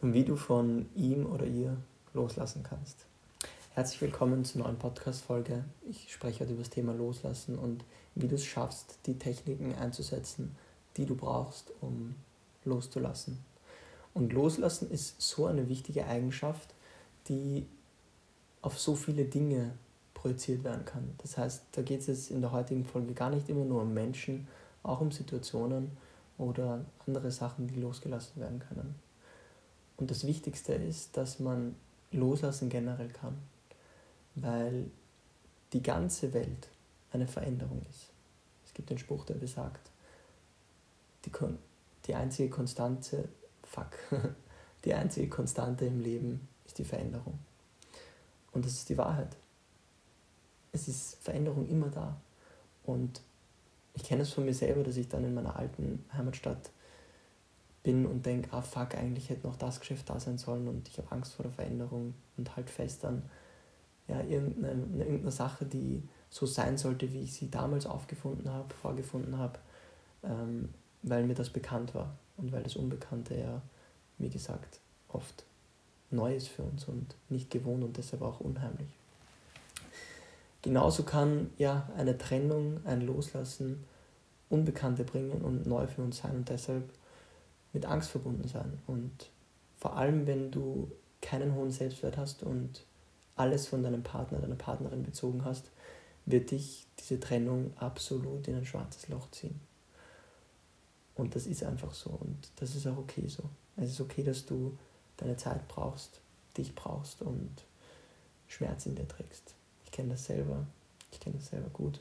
und wie du von ihm oder ihr loslassen kannst. Herzlich willkommen zur neuen Podcast-Folge. Ich spreche heute über das Thema Loslassen und wie du es schaffst, die Techniken einzusetzen, die du brauchst, um loszulassen. Und loslassen ist so eine wichtige Eigenschaft, die auf so viele Dinge projiziert werden kann. Das heißt, da geht es jetzt in der heutigen Folge gar nicht immer nur um Menschen, auch um Situationen oder andere Sachen, die losgelassen werden können. Und das Wichtigste ist, dass man loslassen generell kann, weil die ganze Welt eine Veränderung ist. Es gibt einen Spruch, der besagt, die, die einzige Konstante, fuck, die einzige Konstante im Leben ist die Veränderung. Und das ist die Wahrheit. Es ist Veränderung immer da. Und ich kenne es von mir selber, dass ich dann in meiner alten Heimatstadt bin und denke, ah fuck, eigentlich hätte noch das Geschäft da sein sollen und ich habe Angst vor der Veränderung und halt fest an ja, irgendeine, irgendeine Sache, die so sein sollte, wie ich sie damals aufgefunden habe, vorgefunden habe, ähm, weil mir das bekannt war und weil das Unbekannte ja, wie gesagt, oft neu ist für uns und nicht gewohnt und deshalb auch unheimlich. Genauso kann ja eine Trennung, ein Loslassen Unbekannte bringen und neu für uns sein und deshalb mit Angst verbunden sein. Und vor allem, wenn du keinen hohen Selbstwert hast und alles von deinem Partner, deiner Partnerin bezogen hast, wird dich diese Trennung absolut in ein schwarzes Loch ziehen. Und das ist einfach so und das ist auch okay so. Es ist okay, dass du deine Zeit brauchst, dich brauchst und Schmerz in dir trägst. Ich kenne das selber, ich kenne das selber gut.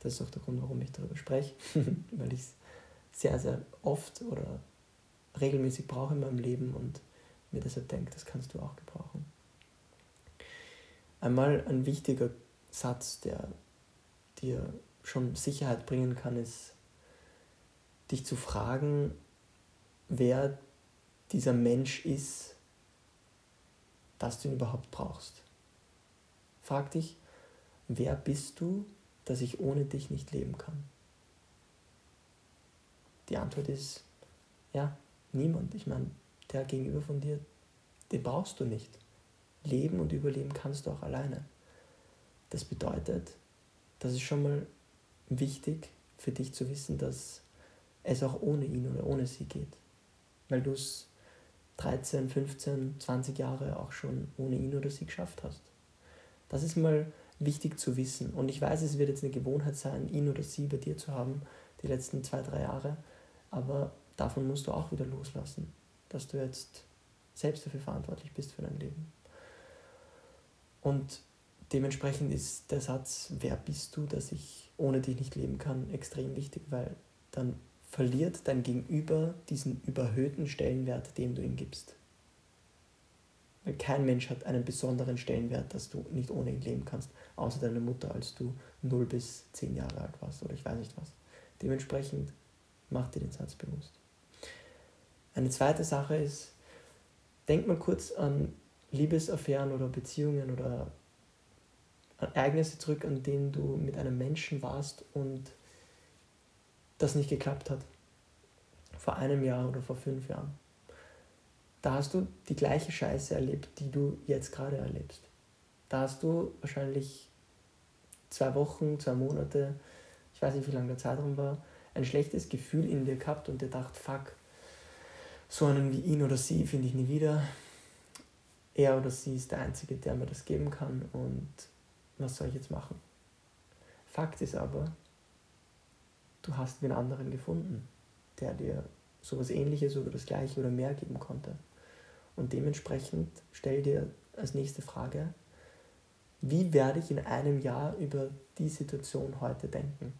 Das ist auch der Grund, warum ich darüber spreche, weil ich es sehr, sehr oft oder regelmäßig brauche in meinem Leben und mir deshalb denke, das kannst du auch gebrauchen. Einmal ein wichtiger Satz, der dir schon Sicherheit bringen kann, ist, dich zu fragen, wer dieser Mensch ist, dass du ihn überhaupt brauchst. Frag dich, wer bist du, dass ich ohne dich nicht leben kann? Die Antwort ist, ja, niemand. Ich meine, der gegenüber von dir, den brauchst du nicht. Leben und überleben kannst du auch alleine. Das bedeutet, das ist schon mal wichtig für dich zu wissen, dass es auch ohne ihn oder ohne sie geht. Weil du es 13, 15, 20 Jahre auch schon ohne ihn oder sie geschafft hast. Das ist mal wichtig zu wissen. Und ich weiß, es wird jetzt eine Gewohnheit sein, ihn oder sie bei dir zu haben, die letzten zwei, drei Jahre. Aber davon musst du auch wieder loslassen, dass du jetzt selbst dafür verantwortlich bist für dein Leben. Und dementsprechend ist der Satz, wer bist du, dass ich ohne dich nicht leben kann, extrem wichtig, weil dann verliert dein Gegenüber diesen überhöhten Stellenwert, den du ihm gibst. Weil kein Mensch hat einen besonderen Stellenwert, dass du nicht ohne ihn leben kannst, außer deine Mutter, als du 0 bis 10 Jahre alt warst oder ich weiß nicht was. Dementsprechend mach dir den Satz bewusst. Eine zweite Sache ist, denk mal kurz an Liebesaffären oder Beziehungen oder Ereignisse zurück, an denen du mit einem Menschen warst und das nicht geklappt hat. Vor einem Jahr oder vor fünf Jahren. Da hast du die gleiche Scheiße erlebt, die du jetzt gerade erlebst. Da hast du wahrscheinlich zwei Wochen, zwei Monate, ich weiß nicht, wie lange der Zeitraum war, ein schlechtes Gefühl in dir gehabt und dir dacht, fuck, so einen wie ihn oder sie finde ich nie wieder. Er oder sie ist der Einzige, der mir das geben kann und was soll ich jetzt machen? Fakt ist aber, du hast einen anderen gefunden, der dir sowas ähnliches oder das gleiche oder mehr geben konnte. Und dementsprechend stell dir als nächste Frage, wie werde ich in einem Jahr über die Situation heute denken?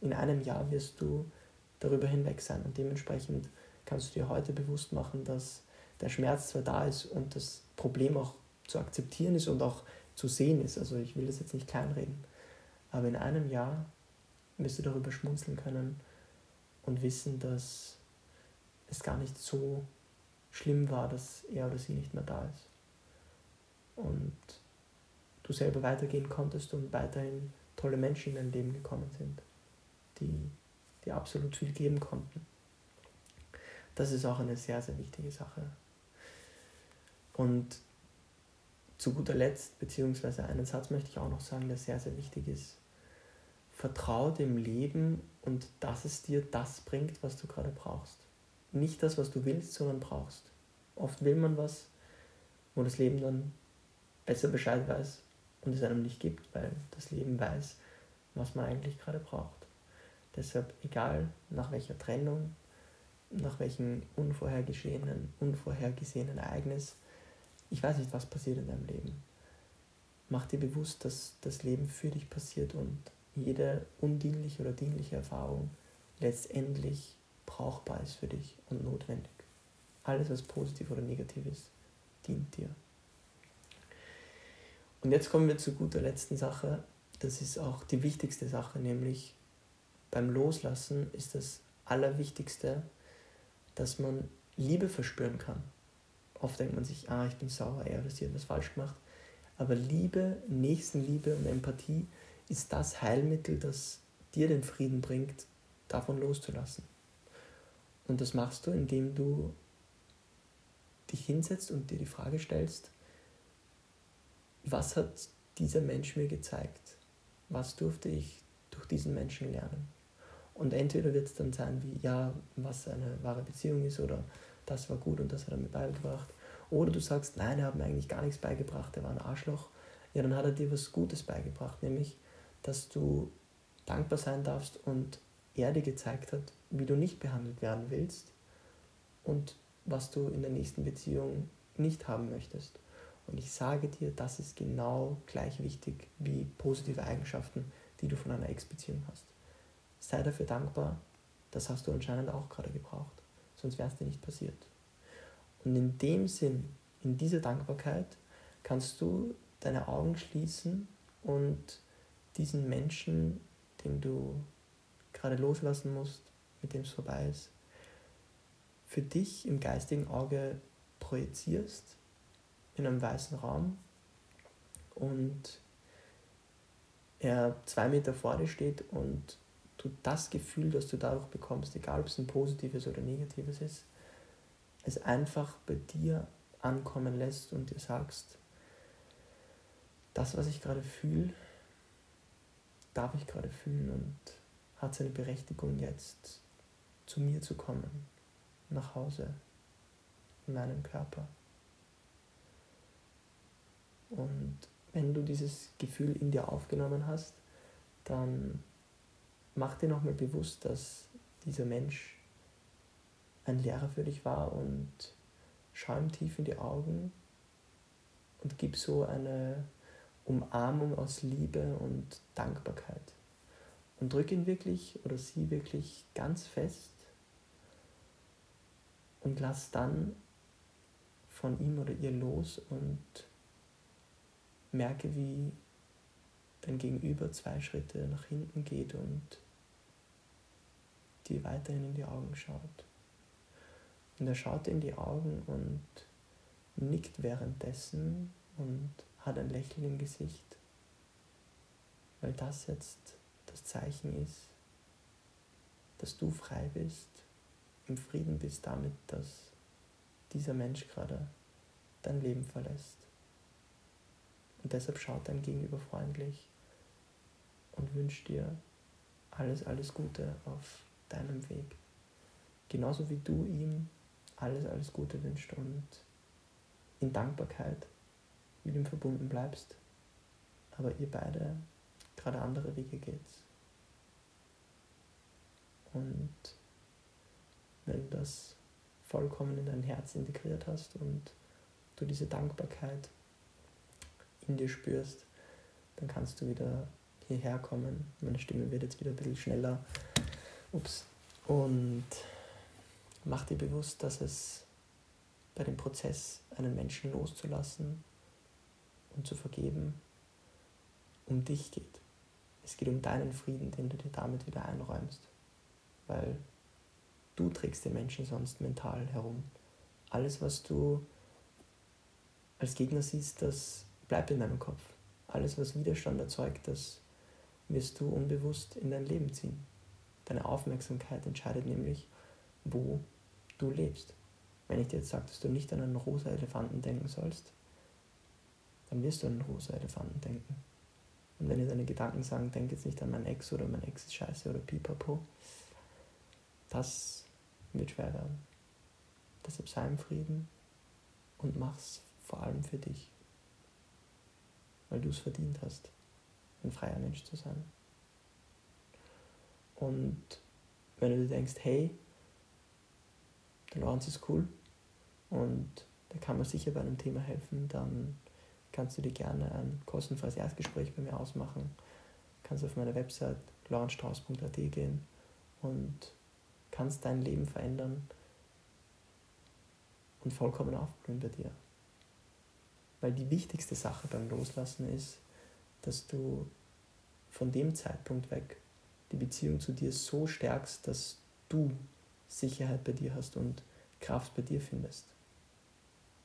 In einem Jahr wirst du darüber hinweg sein und dementsprechend kannst du dir heute bewusst machen, dass der Schmerz zwar da ist und das Problem auch zu akzeptieren ist und auch zu sehen ist. Also ich will das jetzt nicht kleinreden. Aber in einem Jahr wirst du darüber schmunzeln können und wissen, dass es gar nicht so schlimm war, dass er oder sie nicht mehr da ist. Und du selber weitergehen konntest und weiterhin tolle Menschen in dein Leben gekommen sind, die dir absolut viel geben konnten. Das ist auch eine sehr, sehr wichtige Sache Und zu guter Letzt, beziehungsweise einen Satz möchte ich auch noch sagen, der sehr, sehr wichtig ist. Vertrau dem Leben und dass es dir das bringt, was du gerade brauchst. Nicht das, was du willst, sondern brauchst. Oft will man was, wo das Leben dann besser Bescheid weiß und es einem nicht gibt, weil das Leben weiß, was man eigentlich gerade braucht. Deshalb, egal nach welcher Trennung, nach welchem unvorhergesehenen, unvorhergesehenen Ereignis, ich weiß nicht, was passiert in deinem Leben. Mach dir bewusst, dass das Leben für dich passiert und jede undienliche oder dienliche Erfahrung letztendlich brauchbar ist für dich und notwendig. Alles, was positiv oder negativ ist, dient dir. Und jetzt kommen wir zu guter letzten Sache. Das ist auch die wichtigste Sache, nämlich beim Loslassen ist das Allerwichtigste, dass man Liebe verspüren kann. Oft denkt man sich, ah, ich bin sauer, er oder sie hat was falsch gemacht. Aber Liebe, Nächstenliebe und Empathie ist das Heilmittel, das dir den Frieden bringt, davon loszulassen. Und das machst du, indem du dich hinsetzt und dir die Frage stellst, was hat dieser Mensch mir gezeigt? Was durfte ich durch diesen Menschen lernen? Und entweder wird es dann sein wie, ja, was eine wahre Beziehung ist oder das war gut und das hat er mir beigebracht. Oder du sagst, nein, er hat mir eigentlich gar nichts beigebracht, er war ein Arschloch. Ja, dann hat er dir was Gutes beigebracht, nämlich, dass du dankbar sein darfst und er dir gezeigt hat, wie du nicht behandelt werden willst und was du in der nächsten Beziehung nicht haben möchtest. Und ich sage dir, das ist genau gleich wichtig wie positive Eigenschaften, die du von einer Ex-Beziehung hast. Sei dafür dankbar, das hast du anscheinend auch gerade gebraucht, sonst wäre es dir nicht passiert. Und in dem Sinn, in dieser Dankbarkeit, kannst du deine Augen schließen und diesen Menschen, den du gerade loslassen musst, mit dem es vorbei ist, für dich im geistigen Auge projizierst in einem weißen Raum und er zwei Meter vor dir steht und du das Gefühl, das du dadurch bekommst, egal ob es ein positives oder negatives ist, es einfach bei dir ankommen lässt und dir sagst, das, was ich gerade fühle, darf ich gerade fühlen und hat seine Berechtigung jetzt zu mir zu kommen, nach Hause, in meinen Körper. Und wenn du dieses Gefühl in dir aufgenommen hast, dann mach dir nochmal bewusst, dass dieser Mensch ein Lehrer für dich war und schau ihm tief in die Augen und gib so eine Umarmung aus Liebe und Dankbarkeit. Und drück ihn wirklich oder sie wirklich ganz fest und lass dann von ihm oder ihr los und merke, wie dein Gegenüber zwei Schritte nach hinten geht und dir weiterhin in die Augen schaut. Und er schaut in die Augen und nickt währenddessen und hat ein Lächeln im Gesicht, weil das jetzt das Zeichen ist, dass du frei bist, im Frieden bist damit, dass dieser Mensch gerade dein Leben verlässt. Und deshalb schaut dein Gegenüber freundlich und wünscht dir alles, alles Gute auf deinem Weg. Genauso wie du ihm alles, alles Gute wünscht und in Dankbarkeit mit ihm verbunden bleibst, aber ihr beide gerade andere Wege geht. Und wenn du das vollkommen in dein Herz integriert hast und du diese Dankbarkeit in dir spürst, dann kannst du wieder hierher kommen. Meine Stimme wird jetzt wieder ein bisschen schneller. Ups. Und mach dir bewusst, dass es bei dem Prozess, einen Menschen loszulassen und zu vergeben, um dich geht. Es geht um deinen Frieden, den du dir damit wieder einräumst. Weil du trägst den Menschen sonst mental herum. Alles, was du als Gegner siehst, das bleibt in deinem Kopf. Alles, was Widerstand erzeugt, das wirst du unbewusst in dein Leben ziehen. Deine Aufmerksamkeit entscheidet nämlich, wo du lebst. Wenn ich dir jetzt sage, dass du nicht an einen rosa Elefanten denken sollst, dann wirst du an einen rosa Elefanten denken. Und wenn dir deine Gedanken sagen, denk jetzt nicht an mein Ex oder mein Ex ist scheiße oder pipapo, das wird schwer werden. Deshalb sei im Frieden und mach's vor allem für dich. Weil du es verdient hast, ein freier Mensch zu sein. Und wenn du dir denkst, hey, der Lorenz ist cool und der kann mir sicher bei einem Thema helfen, dann kannst du dir gerne ein kostenfreies Erstgespräch bei mir ausmachen. Kannst auf meine Website lorenzstrauß.at gehen und kannst dein Leben verändern und vollkommen aufblühen bei dir. Weil die wichtigste Sache beim Loslassen ist, dass du von dem Zeitpunkt weg die Beziehung zu dir so stärkst, dass du Sicherheit bei dir hast und Kraft bei dir findest.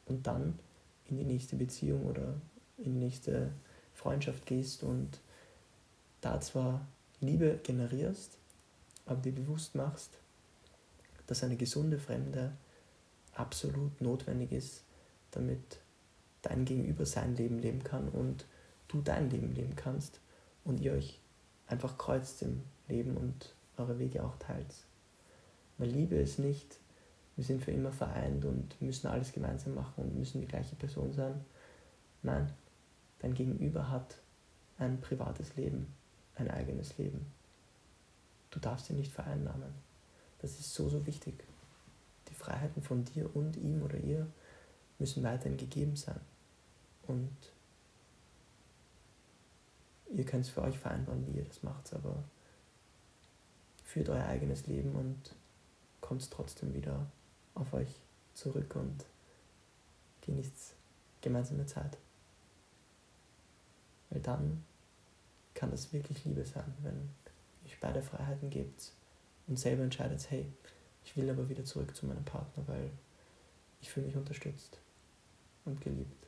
Und dann in die nächste Beziehung oder in die nächste Freundschaft gehst und da zwar Liebe generierst, aber dir bewusst machst, dass eine gesunde Fremde absolut notwendig ist, damit dein Gegenüber sein Leben leben kann und du dein Leben leben kannst und ihr euch einfach kreuzt im Leben und eure Wege auch teilt. Weil Liebe ist nicht, wir sind für immer vereint und müssen alles gemeinsam machen und müssen die gleiche Person sein. Nein, dein Gegenüber hat ein privates Leben, ein eigenes Leben. Du darfst ihn nicht vereinnahmen. Das ist so, so wichtig. Die Freiheiten von dir und ihm oder ihr müssen weiterhin gegeben sein. Und ihr könnt es für euch vereinbaren, wie ihr das macht, aber führt euer eigenes Leben und kommt trotzdem wieder auf euch zurück und genießt gemeinsame Zeit. Weil dann kann das wirklich Liebe sein, wenn euch beide Freiheiten gebt und selber entscheidet, hey, ich will aber wieder zurück zu meinem Partner, weil ich fühle mich unterstützt und geliebt.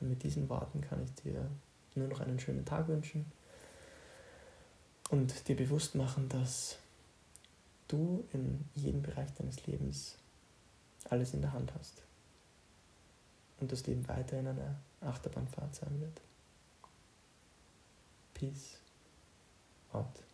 Und mit diesen Worten kann ich dir nur noch einen schönen Tag wünschen und dir bewusst machen, dass du in jedem Bereich deines Lebens alles in der Hand hast und das Leben weiterhin eine Achterbahnfahrt sein wird. Peace out.